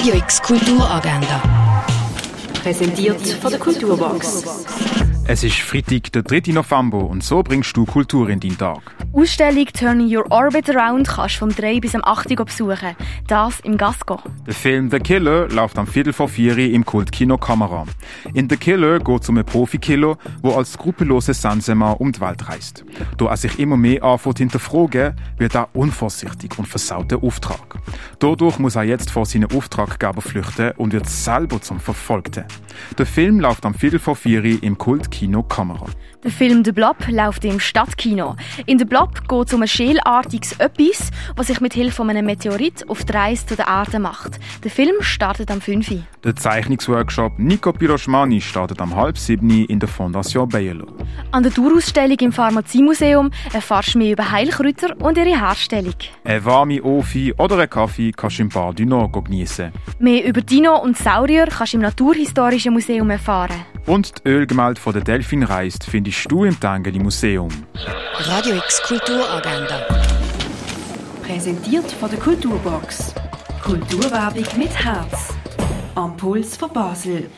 Radio X Kulturagenda. Präsentiert von der Kulturbox. Es ist Freitag, der 3. November und so bringst du Kultur in deinen Tag. Ausstellung Turning Your Orbit Around kannst du vom 3 bis am 8 Uhr besuchen. Das im Gasco. Der Film The Killer läuft am Viertel vor vier im Kultkino Kamera. In The Killer geht es um einen Profikiller, der als skrupellose Sansemann um die Welt reist. Da er sich immer mehr anfängt hinterfragen, wird er unvorsichtig und versaut den Auftrag. Dadurch muss er jetzt vor seinen Auftraggeber flüchten und wird selber zum Verfolgten. Der Film läuft am Viertel vor vier im Kultkino Kamera. Der Film «The Blob» läuft im Stadtkino. In «The Blob» geht es um ein schelartiges Öppis, was sich mit Hilfe von einem Meteorit auf die Reise zu der Erde macht. Der Film startet am 5. Uhr. Der Zeichnungsworkshop Nico Piroschmani startet am halb sieben in der Fondation Bayerlo. An der Tourausstellung im Pharmaziemuseum erfährst du mehr über Heilkräuter und ihre Herstellung. Eine warme Ofi oder einen Kaffee kannst du im Bar du Nord geniessen. Mehr über Dino und Saurier kannst du im Naturhistorischen Museum erfahren. Und die Ölgemälde von der Delfin reist findest du im Tangeli Museum. Radio X Kulturagenda. Präsentiert von der Kulturbox. Kulturwerbung mit Herz. Am Puls von Basel.